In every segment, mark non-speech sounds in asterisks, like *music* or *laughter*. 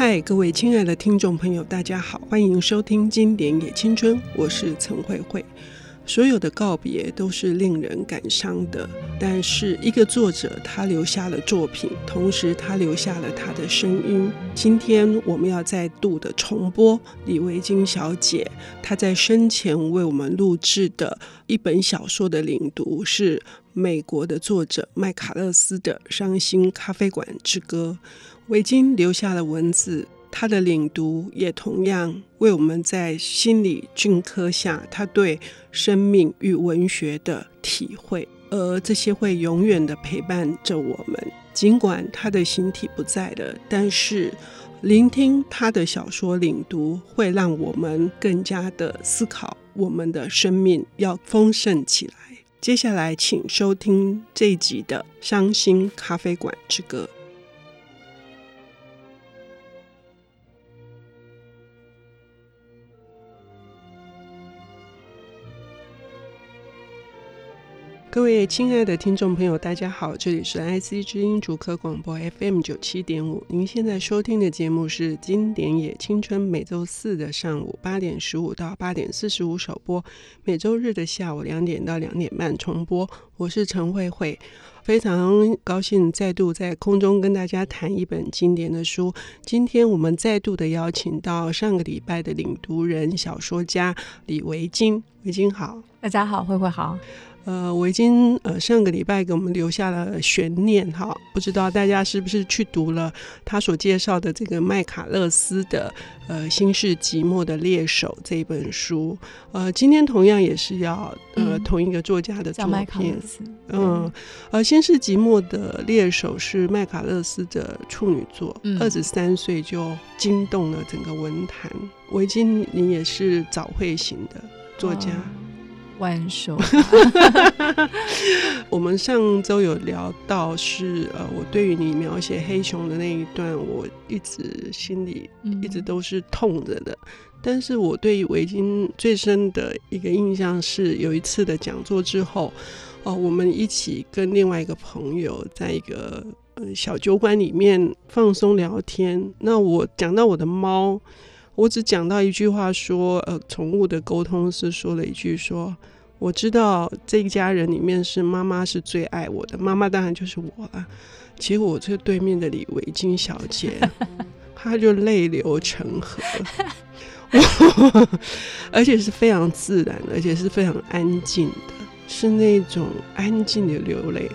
嗨，各位亲爱的听众朋友，大家好，欢迎收听《经典也青春》，我是陈慧慧。所有的告别都是令人感伤的，但是一个作者他留下了作品，同时他留下了他的声音。今天我们要再度的重播李维菁小姐她在生前为我们录制的一本小说的领读，是美国的作者麦卡勒斯的《伤心咖啡馆之歌》。维京留下了文字。他的领读也同样为我们在心里镌刻下他对生命与文学的体会，而这些会永远的陪伴着我们。尽管他的形体不在了，但是聆听他的小说领读，会让我们更加的思考我们的生命要丰盛起来。接下来，请收听这一集的《伤心咖啡馆之歌》。各位亲爱的听众朋友，大家好，这里是 IC 之音主科广播 FM 九七点五。您现在收听的节目是《经典也青春》，每周四的上午八点十五到八点四十五首播，每周日的下午两点到两点半重播。我是陈慧慧，非常高兴再度在空中跟大家谈一本经典的书。今天我们再度的邀请到上个礼拜的领读人、小说家李维菁。维菁好，大家好，慧慧好。呃，我已经呃上个礼拜给我们留下了悬念哈，不知道大家是不是去读了他所介绍的这个麦卡勒斯的呃《新世寂寞的猎手》这一本书。呃，今天同样也是要呃同一个作家的作品，嗯，呃，《新世寂寞的猎手》是麦卡勒斯的处女作，二十三岁就惊动了整个文坛。维菁，你也是早慧型的作家。万寿，*laughs* 我们上周有聊到是呃，我对于你描写黑熊的那一段，我一直心里一直都是痛着的。嗯、但是我对于维菁最深的一个印象是，有一次的讲座之后，哦、呃，我们一起跟另外一个朋友在一个呃小酒馆里面放松聊天。那我讲到我的猫。我只讲到一句话说，呃，宠物的沟通是说了一句说，我知道这一家人里面是妈妈是最爱我的，妈妈当然就是我了。结果我这对面的李维金小姐，*laughs* 她就泪流成河，*laughs* 而且是非常自然的，而且是非常安静的，是那种安静的流泪，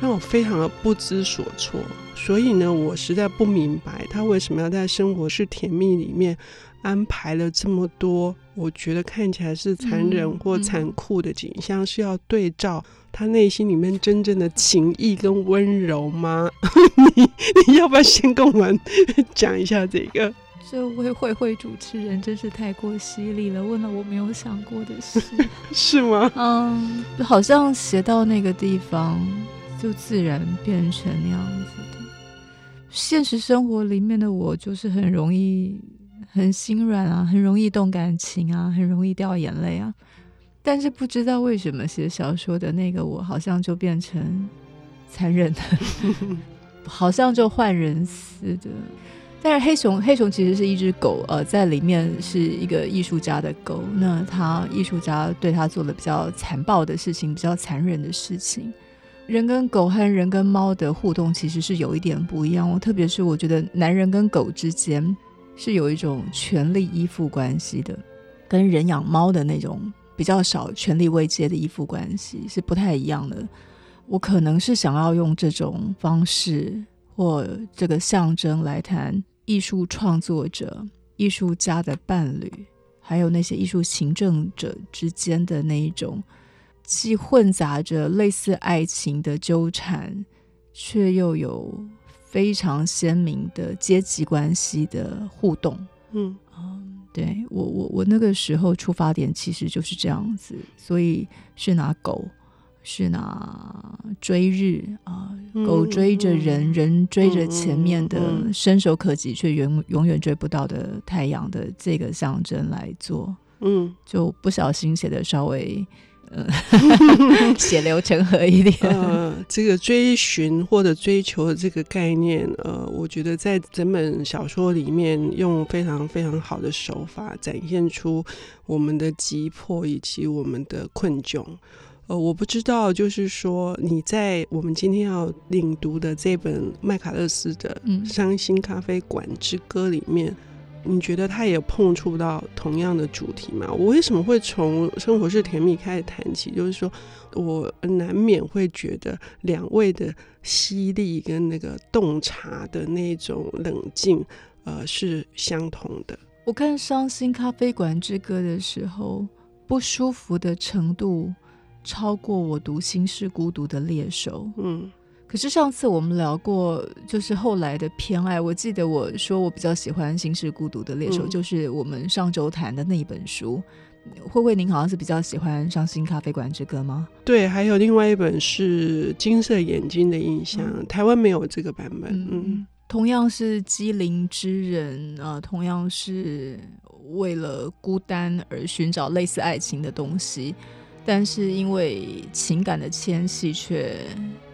让我非常的不知所措。所以呢，我实在不明白他为什么要在《生活是甜蜜》里面。安排了这么多，我觉得看起来是残忍或残酷的景象，嗯嗯、是要对照他内心里面真正的情谊跟温柔吗？*laughs* 你你要不要先跟我们讲一下这个？这位慧慧主持人真是太过犀利了，问了我没有想过的事，*laughs* 是吗？嗯，好像写到那个地方，就自然变成那样子的。现实生活里面的我，就是很容易。很心软啊，很容易动感情啊，很容易掉眼泪啊。但是不知道为什么写小说的那个我，好像就变成残忍的，*laughs* *laughs* 好像就换人似的。但是黑熊，黑熊其实是一只狗，呃，在里面是一个艺术家的狗。那他艺术家对他做了比较残暴的事情，比较残忍的事情。人跟狗和人跟猫的互动其实是有一点不一样哦，特别是我觉得男人跟狗之间。是有一种权力依附关系的，跟人养猫的那种比较少权力位接的依附关系是不太一样的。我可能是想要用这种方式或这个象征来谈艺术创作者、艺术家的伴侣，还有那些艺术行政者之间的那一种，既混杂着类似爱情的纠缠，却又有。非常鲜明的阶级关系的互动，嗯嗯，对我我我那个时候出发点其实就是这样子，所以是拿狗，是拿追日啊，狗追着人，人追着前面的伸手可及却永永远追不到的太阳的这个象征来做，嗯，就不小心写的稍微嗯、血流成河一点。呃，这个追寻或者追求的这个概念，呃，我觉得在整本小说里面用非常非常好的手法展现出我们的急迫以及我们的困窘。呃，我不知道，就是说你在我们今天要领读的这本麦卡勒斯的《伤心咖啡馆之歌》里面。你觉得他也碰触到同样的主题吗？我为什么会从生活是甜蜜开始谈起？就是说我难免会觉得两位的犀利跟那个洞察的那种冷静，呃，是相同的。我看《伤心咖啡馆之歌》的时候，不舒服的程度超过我读《心是孤独的猎手》。嗯。可是上次我们聊过，就是后来的偏爱。我记得我说我比较喜欢《心是孤独的猎手》，嗯，就是我们上周谈的那一本书。慧慧，您好像是比较喜欢《伤心咖啡馆之歌》吗？对，还有另外一本是《金色眼睛的印象》，嗯，台湾没有这个版本。嗯，嗯同样是机灵之人啊，呃，同样是为了孤单而寻找类似爱情的东西，但是因为情感的牵系却。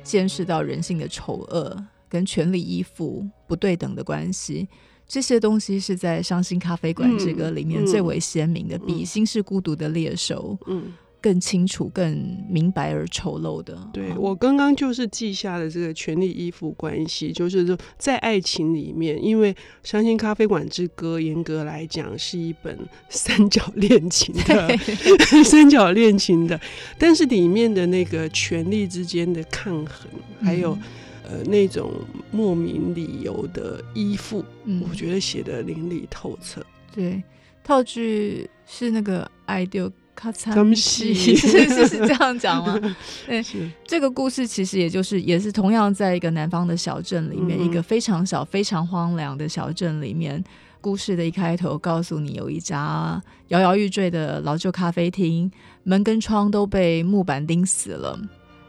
见识到人性的丑恶跟权力依附不对等的关系，这些东西是在《伤心咖啡馆这个》里面最为鲜明的，比《心是孤独的猎手》嗯。更清楚、更明白而丑陋的。对，我刚刚就是记下了这个权力依附关系，就是说在爱情里面，因为《伤心咖啡馆之歌》严格来讲是一本三角恋情的，*laughs* 三角恋情的，但是里面的那个权力之间的抗衡，还有、嗯、呃那种莫名理由的依附，嗯、我觉得写得淋漓透彻。对，套句是那个爱丢。卡惨戏是是是这样讲吗？*laughs* 对，这个故事其实也就是也是同样在一个南方的小镇里面，嗯、一个非常小、非常荒凉的小镇里面。故事的一开头告诉你，有一家摇摇欲坠的老旧咖啡厅，门跟窗都被木板钉死了，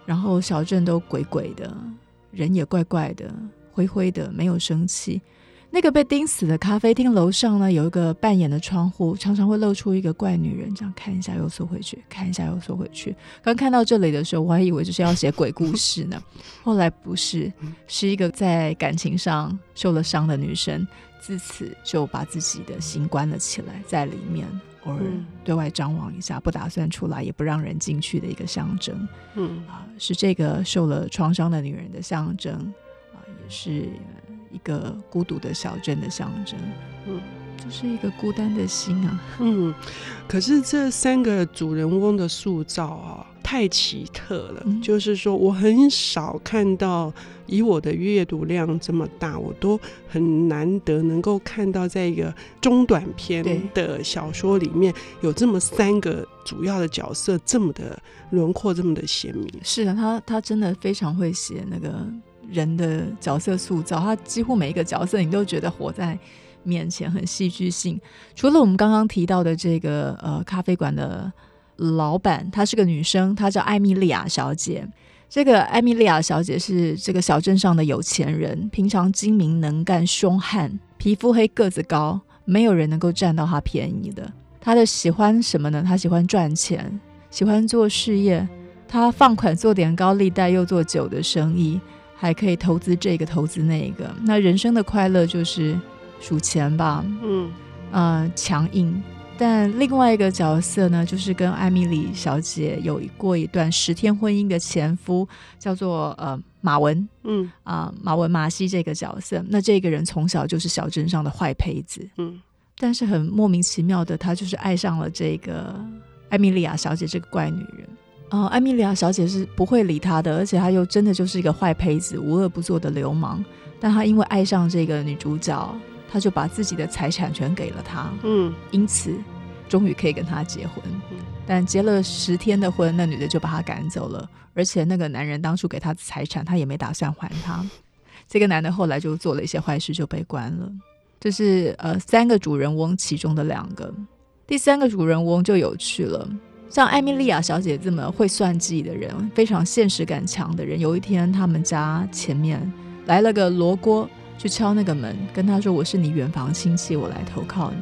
然后小镇都鬼鬼的，人也怪怪的，灰灰的，没有生气。那个被钉死的咖啡厅楼上呢，有一个半掩的窗户，常常会露出一个怪女人，这样看一下又缩回去，看一下又缩回去。刚看到这里的时候，我还以为就是要写鬼故事呢，*laughs* 后来不是，是一个在感情上受了伤的女生，自此就把自己的心关了起来，在里面偶尔对外张望一下，不打算出来，也不让人进去的一个象征。嗯啊，是这个受了创伤的女人的象征啊，也是。一个孤独的小镇的象征，嗯，就是一个孤单的心啊，嗯。可是这三个主人翁的塑造啊，太奇特了。嗯、就是说，我很少看到，以我的阅读量这么大，我都很难得能够看到，在一个中短篇的小说里面有这么三个主要的角色，这么的轮廓这么的鲜明。是的，他他真的非常会写那个。人的角色塑造，他几乎每一个角色你都觉得活在面前，很戏剧性。除了我们刚刚提到的这个呃咖啡馆的老板，她是个女生，她叫艾米莉亚小姐。这个艾米莉亚小姐是这个小镇上的有钱人，平常精明能干、凶悍，皮肤黑、个子高，没有人能够占到她便宜的。她的喜欢什么呢？她喜欢赚钱，喜欢做事业。她放款做点高利贷，又做酒的生意。还可以投资这个投资那个，那人生的快乐就是数钱吧，嗯，呃，强硬。但另外一个角色呢，就是跟艾米丽小姐有过一段十天婚姻的前夫，叫做呃马文，嗯。啊、呃、马文马西这个角色。那这个人从小就是小镇上的坏胚子，嗯，但是很莫名其妙的，他就是爱上了这个艾米莉亚小姐这个怪女人。哦，艾米莉亚小姐是不会理他的，而且他又真的就是一个坏胚子，无恶不作的流氓。但他因为爱上这个女主角，他就把自己的财产全给了她。嗯，因此终于可以跟她结婚。但结了十天的婚，那女的就把他赶走了，而且那个男人当初给他的财产，他也没打算还他。这个男的后来就做了一些坏事，就被关了。这是呃三个主人翁其中的两个，第三个主人翁就有趣了。像艾米莉亚小姐这么会算计的人，非常现实感强的人，有一天他们家前面来了个罗锅，去敲那个门，跟他说：“我是你远房亲戚，我来投靠你。”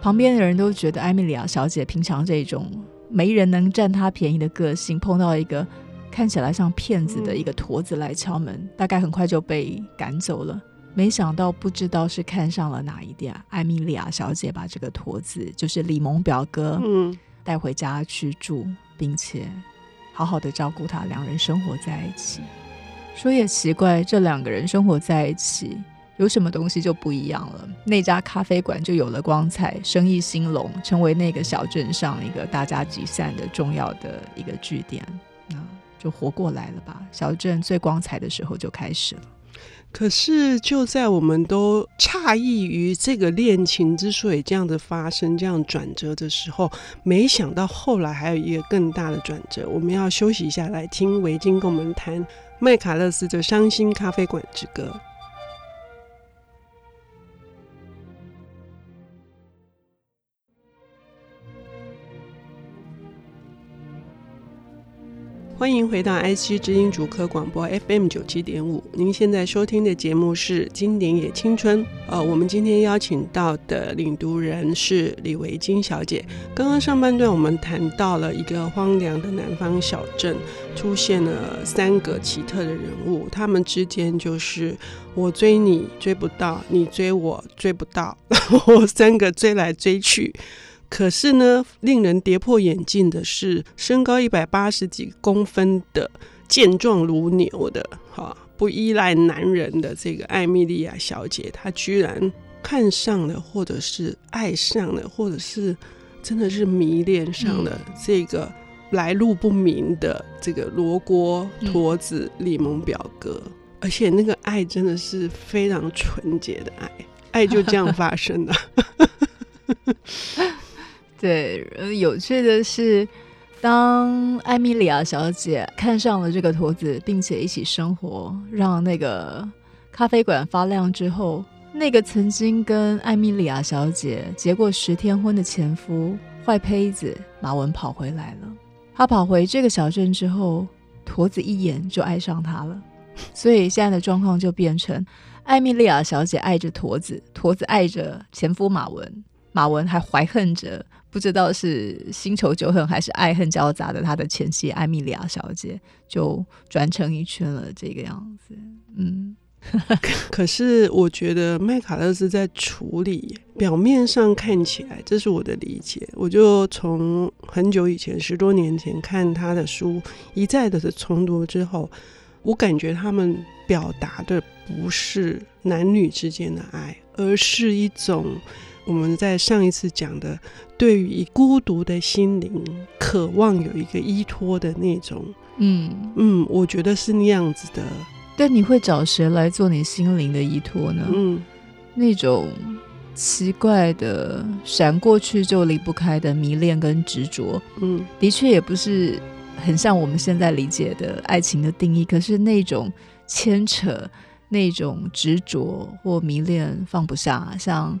旁边的人都觉得艾米莉亚小姐平常这种没人能占她便宜的个性，碰到一个看起来像骗子的一个驼子来敲门，大概很快就被赶走了。没想到，不知道是看上了哪一点，艾米莉亚小姐把这个驼子，就是李蒙表哥，嗯，带回家去住，并且好好的照顾他，两人生活在一起。说也奇怪，这两个人生活在一起，有什么东西就不一样了。那家咖啡馆就有了光彩，生意兴隆，成为那个小镇上一个大家集散的重要的一个据点。那就活过来了吧？小镇最光彩的时候就开始了。可是，就在我们都诧异于这个恋情之所以这样子发生、这样转折的时候，没想到后来还有一个更大的转折。我们要休息一下，来听维京跟我们谈麦卡勒斯的《伤心咖啡馆之歌》。欢迎回到 IC 知音主科广播 FM 九七点五。您现在收听的节目是《经典也青春》。呃，我们今天邀请到的领读人是李维京小姐。刚刚上半段我们谈到了一个荒凉的南方小镇，出现了三个奇特的人物，他们之间就是我追你追不到，你追我追不到，然后三个追来追去。可是呢，令人跌破眼镜的是，身高一百八十几公分的、健壮如牛的、哈不依赖男人的这个艾米莉亚小姐，她居然看上了，或者是爱上了，或者是真的是迷恋上了这个来路不明的这个罗锅驼子李蒙表哥，而且那个爱真的是非常纯洁的爱，爱就这样发生了。*laughs* 对，有趣的是，当艾米莉亚小姐看上了这个驼子，并且一起生活，让那个咖啡馆发亮之后，那个曾经跟艾米莉亚小姐结过十天婚的前夫坏胚子马文跑回来了。他跑回这个小镇之后，驼子一眼就爱上他了。所以现在的状况就变成，艾米莉亚小姐爱着驼子，驼子爱着前夫马文，马文还怀恨着。不知道是新仇旧恨还是爱恨交杂的，他的前妻艾米莉亚小姐就转成一圈了，这个样子。嗯，可是我觉得麦卡勒斯在处理，表面上看起来，这是我的理解。我就从很久以前，十多年前看他的书，一再的重读之后，我感觉他们表达的不是男女之间的爱，而是一种。我们在上一次讲的，对于孤独的心灵，渴望有一个依托的那种，嗯嗯，我觉得是那样子的。但你会找谁来做你心灵的依托呢？嗯，那种奇怪的闪过去就离不开的迷恋跟执着，嗯，的确也不是很像我们现在理解的爱情的定义。可是那种牵扯、那种执着或迷恋放不下，像。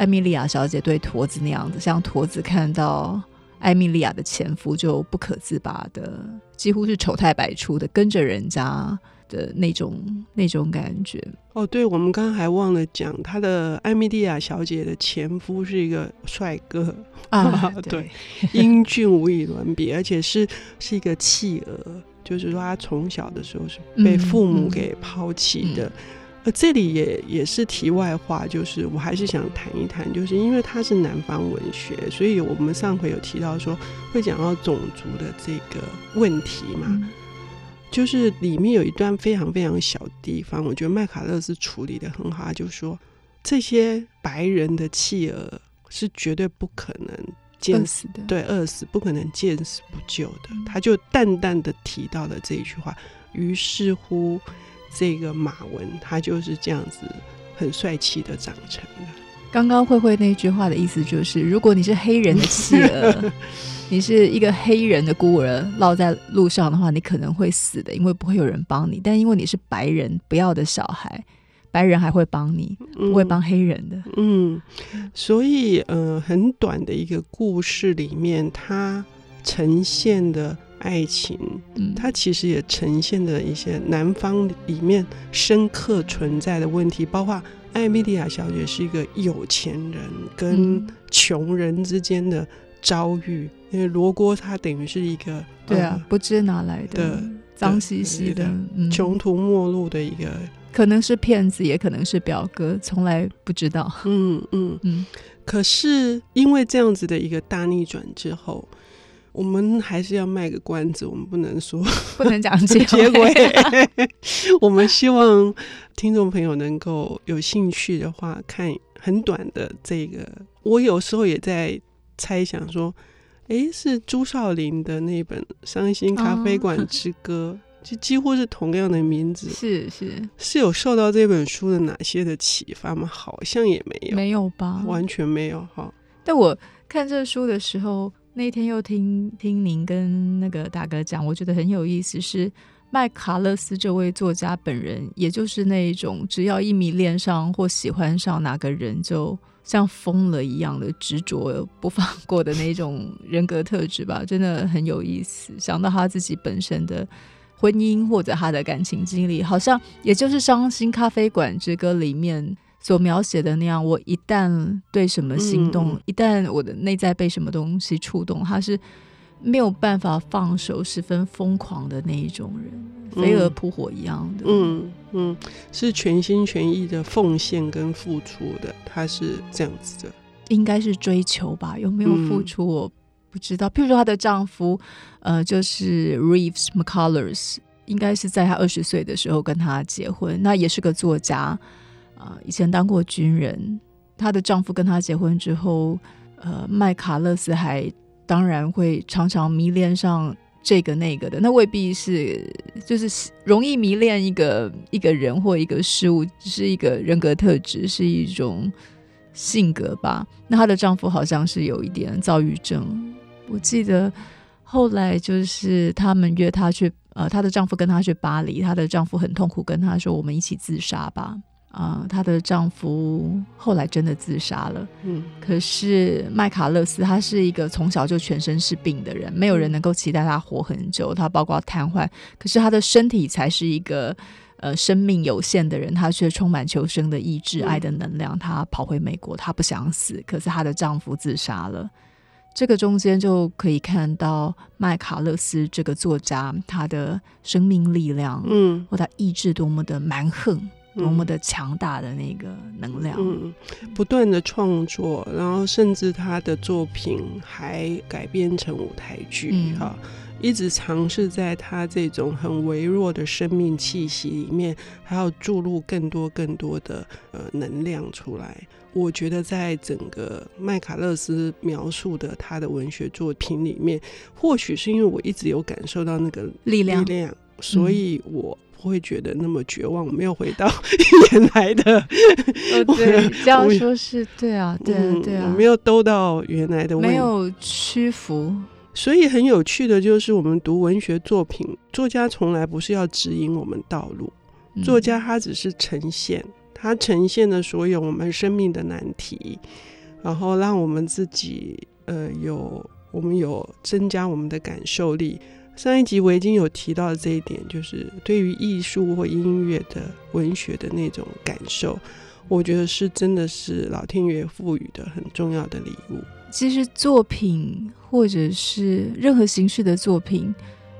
艾米莉亚小姐对驼子那样子，像驼子看到艾米莉亚的前夫就不可自拔的，几乎是丑态百出的跟着人家的那种那种感觉。哦，对，我们刚刚还忘了讲，她的艾米莉亚小姐的前夫是一个帅哥啊，*laughs* 对，英俊无与伦比，而且是是一个弃儿，就是说他从小的时候是被父母给抛弃的。嗯嗯呃，这里也也是题外话，就是我还是想谈一谈，就是因为它是南方文学，所以我们上回有提到说会讲到种族的这个问题嘛，嗯、就是里面有一段非常非常小的地方，我觉得麦卡勒斯处理的很好，就是说这些白人的弃儿是绝对不可能见死的，对，饿死不可能见死不救的，嗯、他就淡淡的提到了这一句话，于是乎。这个马文，他就是这样子很帅气的长成的。刚刚慧慧那句话的意思就是，如果你是黑人的妻儿，*laughs* 你是一个黑人的孤儿，落在路上的话，你可能会死的，因为不会有人帮你。但因为你是白人不要的小孩，白人还会帮你，不会帮黑人的。嗯，嗯，所以呃，很短的一个故事里面，它呈现的。爱情，它其实也呈现了一些南方里面深刻存在的问题，包括艾米莉亚小姐是一个有钱人跟穷人之间的遭遇，因为罗锅它等于是一个对啊，不知哪来的脏兮兮的、穷途末路的一个，可能是骗子，也可能是表哥，从来不知道。嗯嗯。嗯。可是因为这样子的一个大逆转之后，我们还是要卖个关子，我们不能说 *laughs* 不能讲 *laughs* 结结尾。*laughs* 我们希望听众朋友能够有兴趣的话，看很短的这个。我有时候也在猜想说，哎，是朱少林的那本《伤心咖啡馆之歌》，哦，就几乎是同样的名字。是是是有受到这本书的哪些的启发吗？好像也没有，没有吧？完全没有哈。但我看这书的时候。那天又听听您跟那个大哥讲，我觉得很有意思。是麦卡勒斯这位作家本人，也就是那一种只要一迷恋上或喜欢上哪个人，就像疯了一样的执着不放过的那种人格特质吧，真的很有意思。想到他自己本身的婚姻或者他的感情经历，好像也就是《伤心咖啡馆之歌》里面。所描写的那样，我一旦对什么心动，嗯、一旦我的内在被什么东西触动，他是没有办法放手，十分疯狂的那一种人，嗯、飞蛾扑火一样的。嗯嗯，是全心全意的奉献跟付出的，他是这样子的。应该是追求吧？有没有付出？我不知道。嗯、譬如说，她的丈夫，呃，就是 Reeves McCullers，应该是在她二十岁的时候跟她结婚，那也是个作家。啊，以前当过军人，她的丈夫跟她结婚之后，呃，麦卡勒斯还当然会常常迷恋上这个那个的，那未必是就是容易迷恋一个一个人或一个事物，是一个人格特质，是一种性格吧。那她的丈夫好像是有一点躁郁症，我记得后来就是他们约她去，呃，她的丈夫跟她去巴黎，她的丈夫很痛苦，跟她说：“我们一起自杀吧。”啊，她、呃、的丈夫后来真的自杀了。嗯，可是麦卡勒斯他是一个从小就全身是病的人，没有人能够期待他活很久。他包括瘫痪，可是他的身体才是一个呃生命有限的人，他却充满求生的意志、爱的能量。他跑回美国，他不想死，可是她的丈夫自杀了。这个中间就可以看到麦卡勒斯这个作家他的生命力量，嗯，或他意志多么的蛮横。多么的强大的那个能量，嗯，不断的创作，然后甚至他的作品还改编成舞台剧，哈、嗯，一直尝试在他这种很微弱的生命气息里面，还要注入更多更多的呃能量出来。我觉得在整个麦卡勒斯描述的他的文学作品里面，或许是因为我一直有感受到那个力量，力量，所以我。不会觉得那么绝望，我没有回到 *laughs* 原来的。哦、对，这样说是对啊，对啊，对啊，我没有兜到原来的，没有屈服。所以很有趣的就是，我们读文学作品，作家从来不是要指引我们道路，嗯、作家他只是呈现，他呈现了所有我们生命的难题，然后让我们自己呃有，我们有增加我们的感受力。上一集我已经有提到的这一点，就是对于艺术或音乐的文学的那种感受，我觉得是真的是老天爷赋予的很重要的礼物。其实作品或者是任何形式的作品，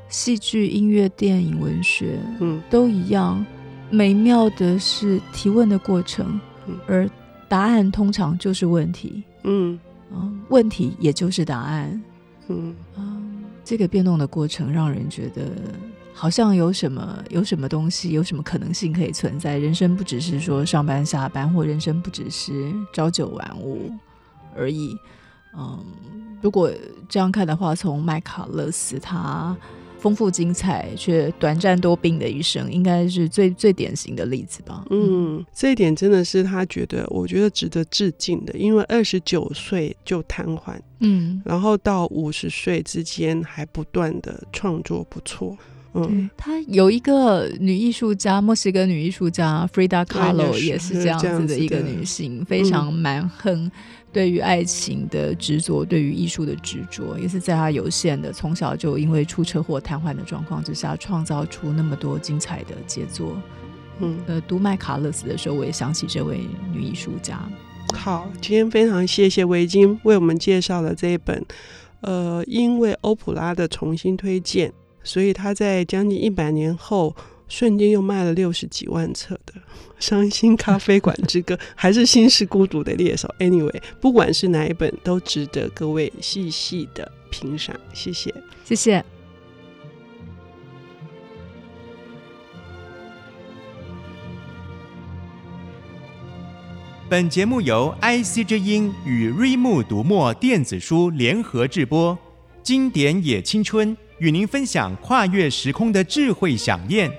戏剧、音乐、电影、文学，嗯，都一样。美妙的是提问的过程，嗯，而答案通常就是问题，嗯，嗯，问题也就是答案，嗯，嗯这个变动的过程让人觉得好像有什么有什么东西有什么可能性可以存在。人生不只是说上班下班，或人生不只是朝九晚五而已。嗯，如果这样看的话，从麦卡勒斯他。丰富精彩却短暂多病的一生，应该是最最典型的例子吧。嗯，这一点真的是他觉得，我觉得值得致敬的，因为二十九岁就瘫痪，嗯，然后到五十岁之间还不断的创作，不错。嗯，他有一个女艺术家，墨西哥女艺术家 Frida Kahlo 也是这样子的一个女性，非常蛮横。对于爱情的执着，对于艺术的执着，也是在她有限的从小就因为出车祸瘫痪的状况之下，创造出那么多精彩的杰作。嗯，呃，读麦卡勒斯的时候，我也想起这位女艺术家。好，今天非常谢谢维京为我们介绍了这一本，呃，因为欧普拉的重新推荐，所以他在将近一百年后，瞬间又卖了六十几万册的《伤心咖啡馆之歌》，还是心是孤独的猎手。Anyway，不管是哪一本，都值得各位细细的品赏。谢谢，谢谢。本节目由 IC 之音与瑞木读墨电子书联合制播，经典也青春与您分享跨越时空的智慧想念。